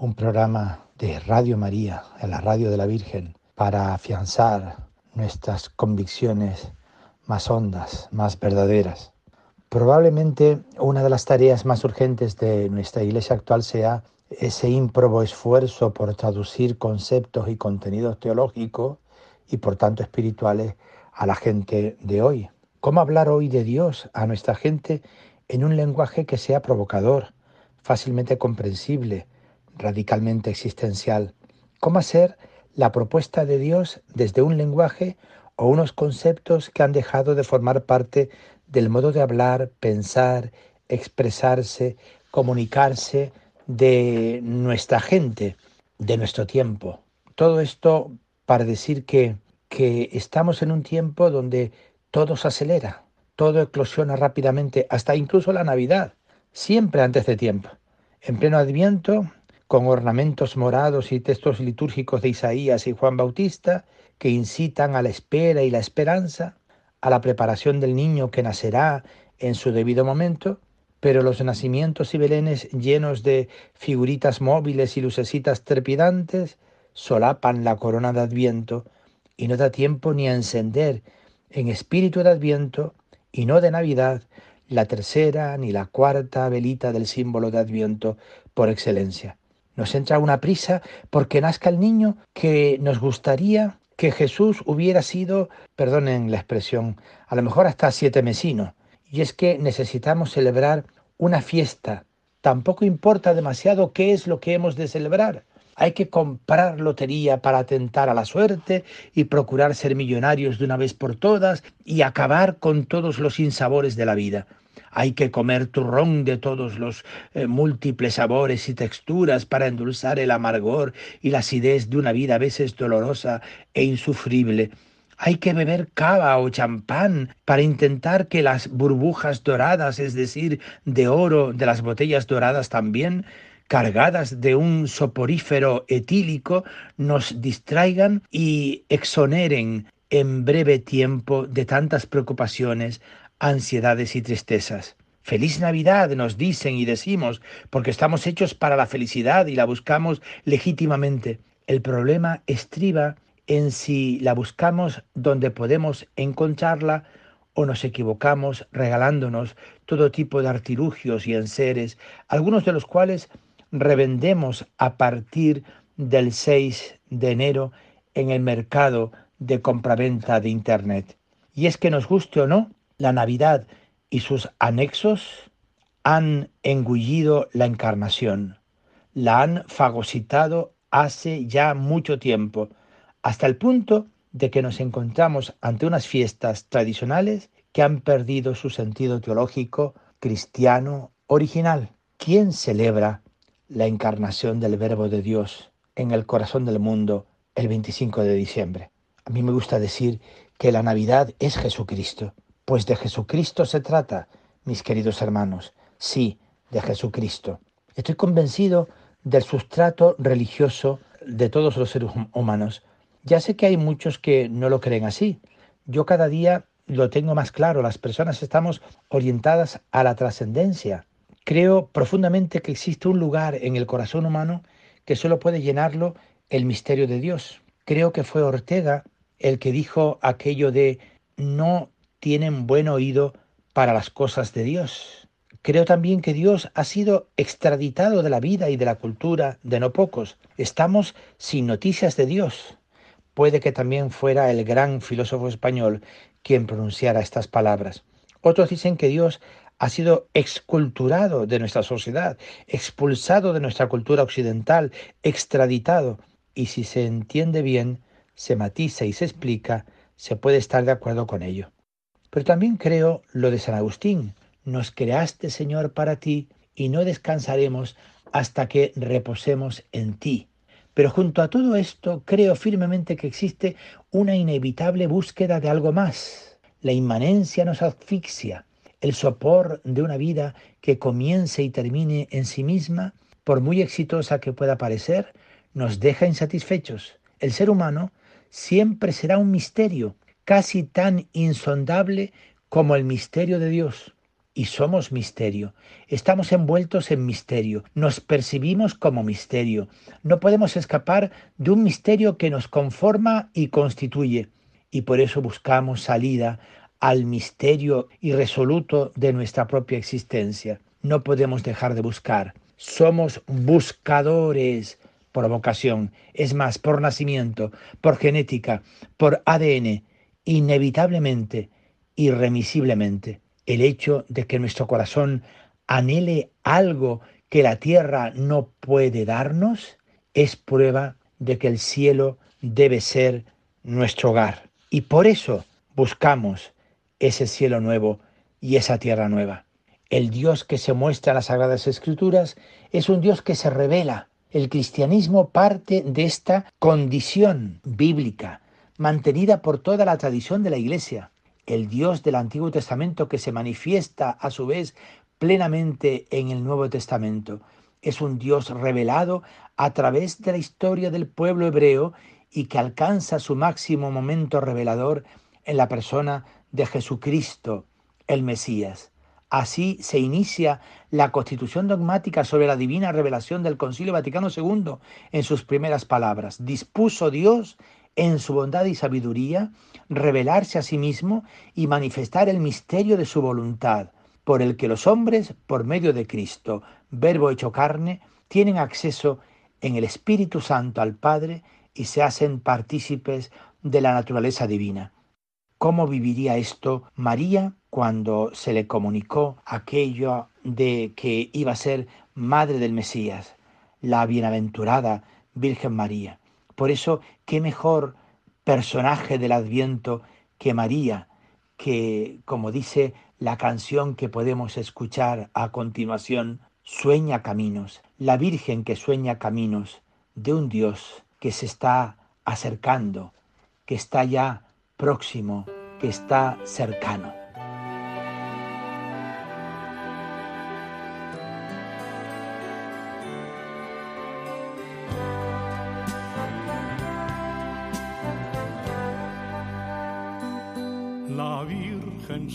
un programa de Radio María, en la radio de la Virgen, para afianzar nuestras convicciones más hondas, más verdaderas. Probablemente una de las tareas más urgentes de nuestra iglesia actual sea ese ímprobo esfuerzo por traducir conceptos y contenidos teológicos y por tanto espirituales a la gente de hoy. ¿Cómo hablar hoy de Dios a nuestra gente en un lenguaje que sea provocador, fácilmente comprensible, radicalmente existencial. ¿Cómo hacer la propuesta de Dios desde un lenguaje o unos conceptos que han dejado de formar parte del modo de hablar, pensar, expresarse, comunicarse de nuestra gente, de nuestro tiempo? Todo esto para decir que, que estamos en un tiempo donde todo se acelera, todo eclosiona rápidamente, hasta incluso la Navidad, siempre antes de tiempo. En pleno Adviento con ornamentos morados y textos litúrgicos de Isaías y Juan Bautista que incitan a la espera y la esperanza, a la preparación del niño que nacerá en su debido momento, pero los nacimientos y belenes llenos de figuritas móviles y lucecitas trepidantes solapan la corona de Adviento y no da tiempo ni a encender en espíritu de Adviento y no de Navidad la tercera ni la cuarta velita del símbolo de Adviento por excelencia. Nos entra una prisa porque nazca el niño que nos gustaría que Jesús hubiera sido, perdonen la expresión, a lo mejor hasta siete mesinos. Y es que necesitamos celebrar una fiesta. Tampoco importa demasiado qué es lo que hemos de celebrar. Hay que comprar lotería para atentar a la suerte y procurar ser millonarios de una vez por todas y acabar con todos los insabores de la vida. Hay que comer turrón de todos los eh, múltiples sabores y texturas para endulzar el amargor y la acidez de una vida a veces dolorosa e insufrible. Hay que beber cava o champán para intentar que las burbujas doradas, es decir, de oro de las botellas doradas también, cargadas de un soporífero etílico, nos distraigan y exoneren en breve tiempo de tantas preocupaciones, ansiedades y tristezas. Feliz Navidad nos dicen y decimos, porque estamos hechos para la felicidad y la buscamos legítimamente. El problema estriba en si la buscamos donde podemos encontrarla o nos equivocamos regalándonos todo tipo de artilugios y enseres, algunos de los cuales revendemos a partir del 6 de enero en el mercado de compraventa de Internet. Y es que nos guste o no, la Navidad y sus anexos han engullido la encarnación, la han fagocitado hace ya mucho tiempo, hasta el punto de que nos encontramos ante unas fiestas tradicionales que han perdido su sentido teológico cristiano original. ¿Quién celebra la encarnación del Verbo de Dios en el corazón del mundo el 25 de diciembre? A mí me gusta decir que la Navidad es Jesucristo. Pues de Jesucristo se trata, mis queridos hermanos. Sí, de Jesucristo. Estoy convencido del sustrato religioso de todos los seres humanos. Ya sé que hay muchos que no lo creen así. Yo cada día lo tengo más claro. Las personas estamos orientadas a la trascendencia. Creo profundamente que existe un lugar en el corazón humano que solo puede llenarlo el misterio de Dios. Creo que fue Ortega el que dijo aquello de no tienen buen oído para las cosas de Dios. Creo también que Dios ha sido extraditado de la vida y de la cultura de no pocos. Estamos sin noticias de Dios. Puede que también fuera el gran filósofo español quien pronunciara estas palabras. Otros dicen que Dios ha sido exculturado de nuestra sociedad, expulsado de nuestra cultura occidental, extraditado. Y si se entiende bien, se matiza y se explica, se puede estar de acuerdo con ello. Pero también creo lo de San Agustín. Nos creaste, Señor, para ti y no descansaremos hasta que reposemos en ti. Pero junto a todo esto, creo firmemente que existe una inevitable búsqueda de algo más. La inmanencia nos asfixia. El sopor de una vida que comience y termine en sí misma, por muy exitosa que pueda parecer, nos deja insatisfechos. El ser humano siempre será un misterio, casi tan insondable como el misterio de Dios. Y somos misterio, estamos envueltos en misterio, nos percibimos como misterio, no podemos escapar de un misterio que nos conforma y constituye, y por eso buscamos salida al misterio irresoluto de nuestra propia existencia. No podemos dejar de buscar, somos buscadores por vocación, es más, por nacimiento, por genética, por ADN, inevitablemente, irremisiblemente, el hecho de que nuestro corazón anhele algo que la tierra no puede darnos es prueba de que el cielo debe ser nuestro hogar. Y por eso buscamos ese cielo nuevo y esa tierra nueva. El Dios que se muestra en las Sagradas Escrituras es un Dios que se revela. El cristianismo parte de esta condición bíblica, mantenida por toda la tradición de la Iglesia. El Dios del Antiguo Testamento que se manifiesta a su vez plenamente en el Nuevo Testamento. Es un Dios revelado a través de la historia del pueblo hebreo y que alcanza su máximo momento revelador en la persona de Jesucristo, el Mesías. Así se inicia la constitución dogmática sobre la divina revelación del Concilio Vaticano II en sus primeras palabras. Dispuso Dios en su bondad y sabiduría revelarse a sí mismo y manifestar el misterio de su voluntad, por el que los hombres, por medio de Cristo, verbo hecho carne, tienen acceso en el Espíritu Santo al Padre y se hacen partícipes de la naturaleza divina. ¿Cómo viviría esto María cuando se le comunicó aquello de que iba a ser madre del Mesías, la bienaventurada Virgen María? Por eso, qué mejor personaje del Adviento que María, que, como dice la canción que podemos escuchar a continuación, sueña caminos, la Virgen que sueña caminos de un Dios que se está acercando, que está ya próximo, que está cercano.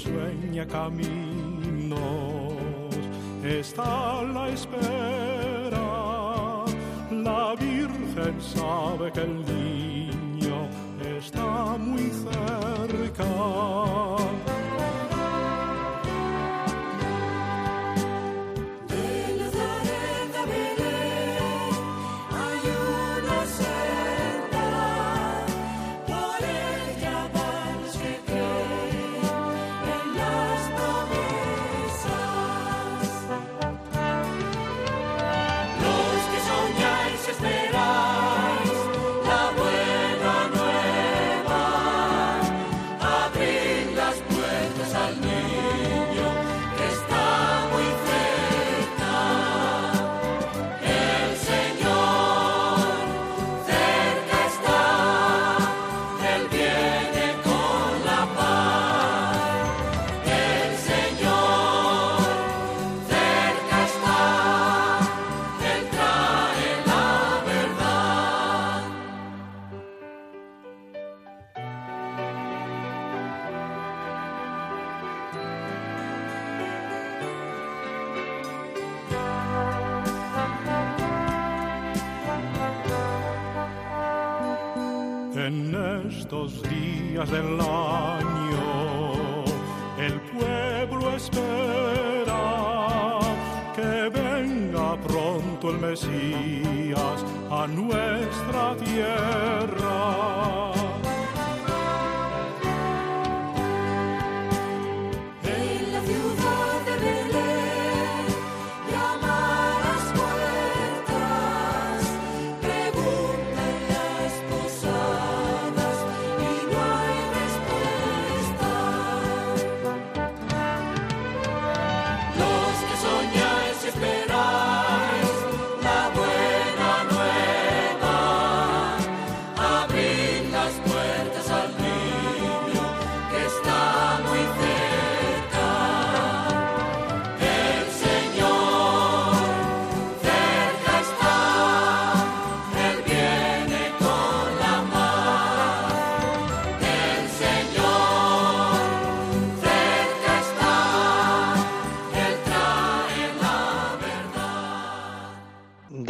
Sueña caminos, está a la espera. La Virgen sabe que el niño está En estos días del año, el pueblo espera que venga pronto el Mesías a nuestra tierra.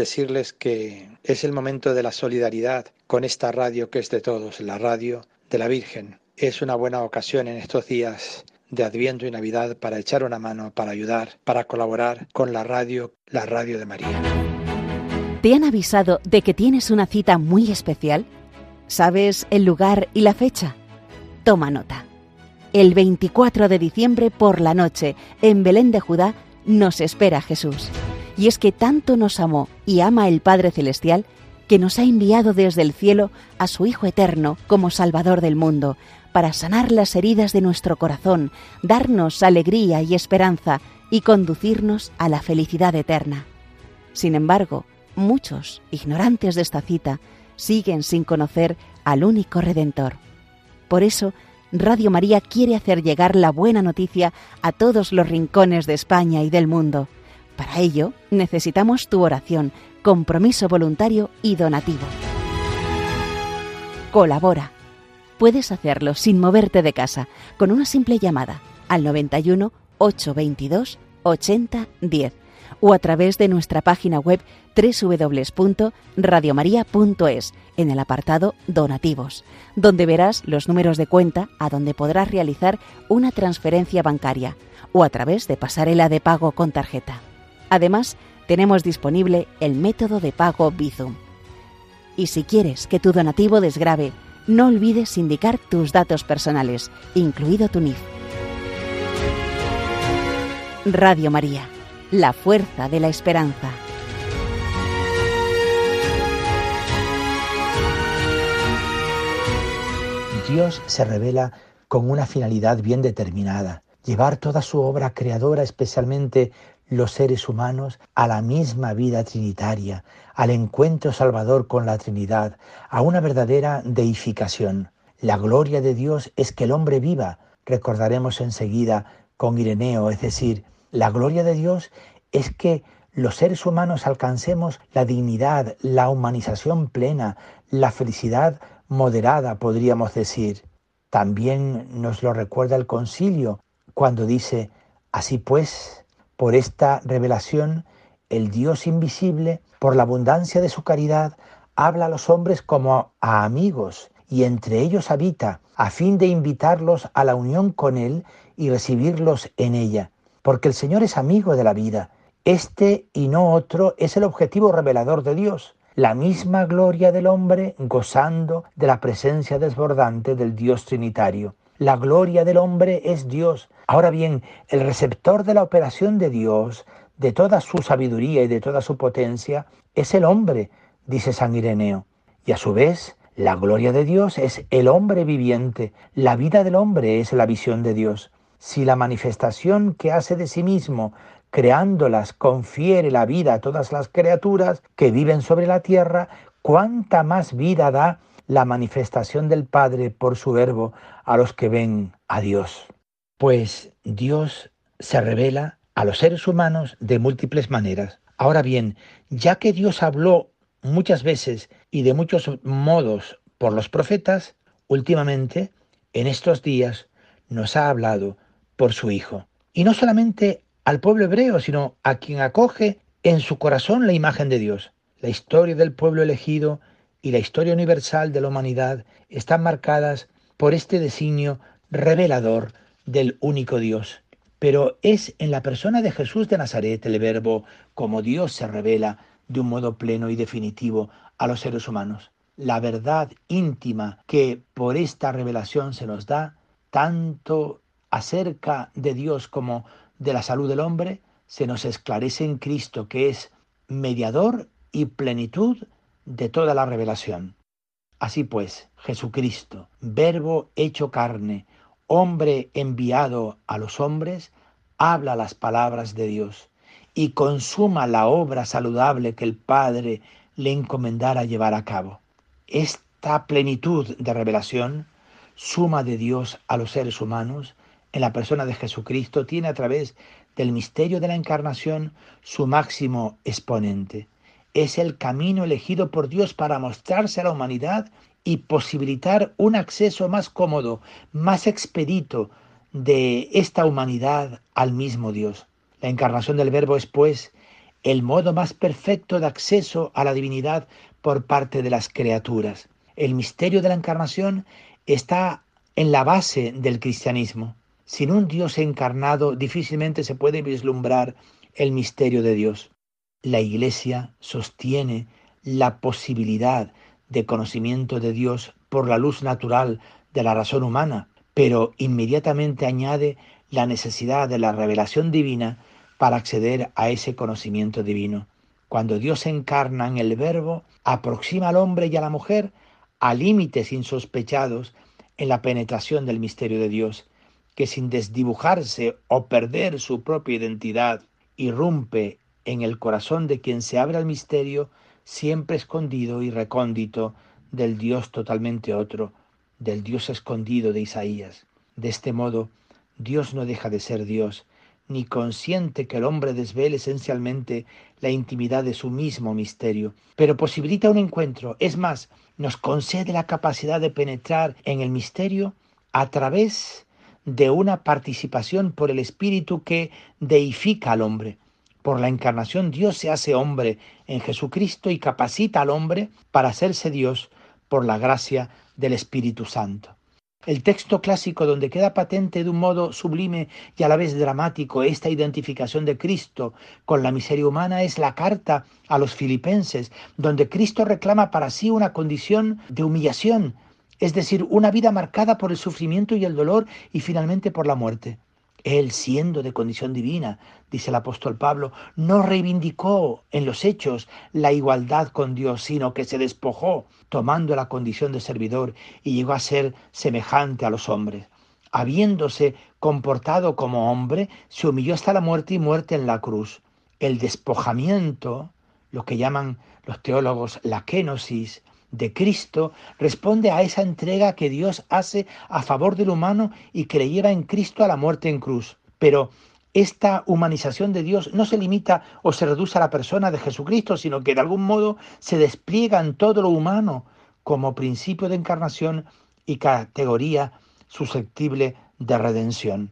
Decirles que es el momento de la solidaridad con esta radio que es de todos, la radio de la Virgen. Es una buena ocasión en estos días de Adviento y Navidad para echar una mano, para ayudar, para colaborar con la radio, la radio de María. ¿Te han avisado de que tienes una cita muy especial? ¿Sabes el lugar y la fecha? Toma nota. El 24 de diciembre por la noche, en Belén de Judá, nos espera Jesús. Y es que tanto nos amó y ama el Padre Celestial que nos ha enviado desde el cielo a su Hijo Eterno como Salvador del mundo, para sanar las heridas de nuestro corazón, darnos alegría y esperanza y conducirnos a la felicidad eterna. Sin embargo, muchos, ignorantes de esta cita, siguen sin conocer al único Redentor. Por eso, Radio María quiere hacer llegar la buena noticia a todos los rincones de España y del mundo. Para ello, necesitamos tu oración, compromiso voluntario y donativo. Colabora. Puedes hacerlo sin moverte de casa, con una simple llamada al 91 822 80 10 o a través de nuestra página web www.radiomaria.es en el apartado Donativos, donde verás los números de cuenta a donde podrás realizar una transferencia bancaria o a través de pasarela de pago con tarjeta. Además, tenemos disponible el método de pago Bizum. Y si quieres que tu donativo desgrave, no olvides indicar tus datos personales, incluido tu NIF. Radio María, la fuerza de la esperanza. Dios se revela con una finalidad bien determinada, llevar toda su obra creadora, especialmente los seres humanos, a la misma vida trinitaria, al encuentro salvador con la Trinidad, a una verdadera deificación. La gloria de Dios es que el hombre viva, recordaremos enseguida con Ireneo, es decir, la gloria de Dios es que los seres humanos alcancemos la dignidad, la humanización plena, la felicidad moderada, podríamos decir. También nos lo recuerda el concilio cuando dice, así pues, por esta revelación, el Dios invisible, por la abundancia de su caridad, habla a los hombres como a amigos y entre ellos habita, a fin de invitarlos a la unión con Él y recibirlos en ella. Porque el Señor es amigo de la vida. Este y no otro es el objetivo revelador de Dios la misma gloria del hombre gozando de la presencia desbordante del Dios Trinitario. La gloria del hombre es Dios. Ahora bien, el receptor de la operación de Dios, de toda su sabiduría y de toda su potencia, es el hombre, dice San Ireneo. Y a su vez, la gloria de Dios es el hombre viviente. La vida del hombre es la visión de Dios. Si la manifestación que hace de sí mismo creándolas, confiere la vida a todas las criaturas que viven sobre la tierra, cuánta más vida da la manifestación del Padre por su verbo a los que ven a Dios. Pues Dios se revela a los seres humanos de múltiples maneras. Ahora bien, ya que Dios habló muchas veces y de muchos modos por los profetas, últimamente, en estos días, nos ha hablado por su Hijo. Y no solamente al pueblo hebreo, sino a quien acoge en su corazón la imagen de Dios. La historia del pueblo elegido y la historia universal de la humanidad están marcadas por este designio revelador del único Dios. Pero es en la persona de Jesús de Nazaret el verbo como Dios se revela de un modo pleno y definitivo a los seres humanos. La verdad íntima que por esta revelación se nos da, tanto acerca de Dios como de la salud del hombre se nos esclarece en Cristo, que es mediador y plenitud de toda la revelación. Así pues, Jesucristo, verbo hecho carne, hombre enviado a los hombres, habla las palabras de Dios y consuma la obra saludable que el Padre le encomendara llevar a cabo. Esta plenitud de revelación, suma de Dios a los seres humanos, en la persona de Jesucristo tiene a través del misterio de la encarnación su máximo exponente. Es el camino elegido por Dios para mostrarse a la humanidad y posibilitar un acceso más cómodo, más expedito de esta humanidad al mismo Dios. La encarnación del Verbo es, pues, el modo más perfecto de acceso a la divinidad por parte de las criaturas. El misterio de la encarnación está en la base del cristianismo. Sin un Dios encarnado difícilmente se puede vislumbrar el misterio de Dios. La Iglesia sostiene la posibilidad de conocimiento de Dios por la luz natural de la razón humana, pero inmediatamente añade la necesidad de la revelación divina para acceder a ese conocimiento divino. Cuando Dios se encarna en el Verbo, aproxima al hombre y a la mujer a límites insospechados en la penetración del misterio de Dios, que sin desdibujarse o perder su propia identidad, irrumpe en el corazón de quien se abre al misterio, siempre escondido y recóndito del Dios totalmente otro, del Dios escondido de Isaías. De este modo, Dios no deja de ser Dios, ni consiente que el hombre desvele esencialmente la intimidad de su mismo misterio, pero posibilita un encuentro, es más, nos concede la capacidad de penetrar en el misterio a través de una participación por el Espíritu que deifica al hombre. Por la encarnación Dios se hace hombre en Jesucristo y capacita al hombre para hacerse Dios por la gracia del Espíritu Santo. El texto clásico donde queda patente de un modo sublime y a la vez dramático esta identificación de Cristo con la miseria humana es la carta a los filipenses, donde Cristo reclama para sí una condición de humillación, es decir, una vida marcada por el sufrimiento y el dolor y finalmente por la muerte. Él, siendo de condición divina, dice el apóstol Pablo, no reivindicó en los hechos la igualdad con Dios, sino que se despojó, tomando la condición de servidor, y llegó a ser semejante a los hombres. Habiéndose comportado como hombre, se humilló hasta la muerte y muerte en la cruz. El despojamiento, lo que llaman los teólogos la kenosis, de Cristo responde a esa entrega que Dios hace a favor del humano y que le lleva en Cristo a la muerte en cruz. Pero esta humanización de Dios no se limita o se reduce a la persona de Jesucristo, sino que de algún modo se despliega en todo lo humano como principio de encarnación y categoría susceptible de redención.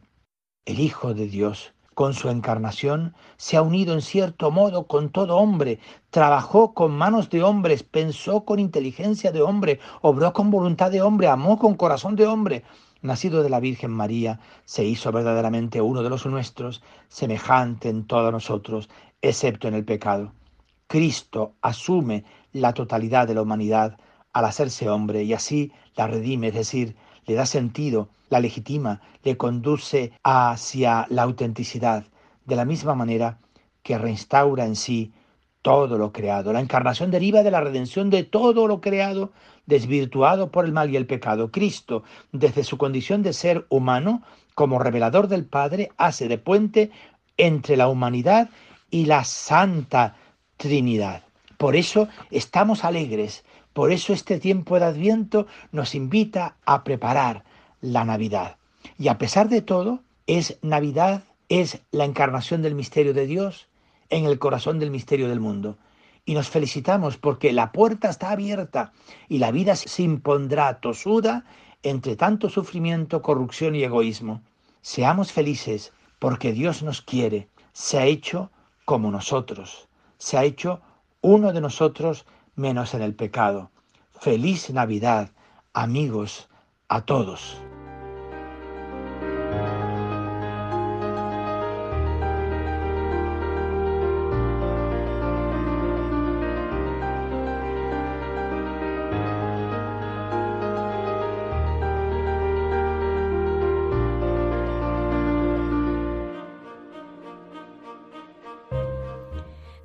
El Hijo de Dios con su encarnación, se ha unido en cierto modo con todo hombre, trabajó con manos de hombres, pensó con inteligencia de hombre, obró con voluntad de hombre, amó con corazón de hombre. Nacido de la Virgen María, se hizo verdaderamente uno de los nuestros, semejante en todos nosotros, excepto en el pecado. Cristo asume la totalidad de la humanidad al hacerse hombre y así la redime, es decir, le da sentido, la legitima, le conduce hacia la autenticidad, de la misma manera que reinstaura en sí todo lo creado. La encarnación deriva de la redención de todo lo creado, desvirtuado por el mal y el pecado. Cristo, desde su condición de ser humano, como revelador del Padre, hace de puente entre la humanidad y la Santa Trinidad. Por eso estamos alegres, por eso este tiempo de Adviento nos invita a preparar la Navidad. Y a pesar de todo, es Navidad, es la encarnación del misterio de Dios en el corazón del misterio del mundo. Y nos felicitamos porque la puerta está abierta y la vida se impondrá tosuda entre tanto sufrimiento, corrupción y egoísmo. Seamos felices porque Dios nos quiere, se ha hecho como nosotros, se ha hecho uno de nosotros menos en el pecado. Feliz Navidad, amigos, a todos.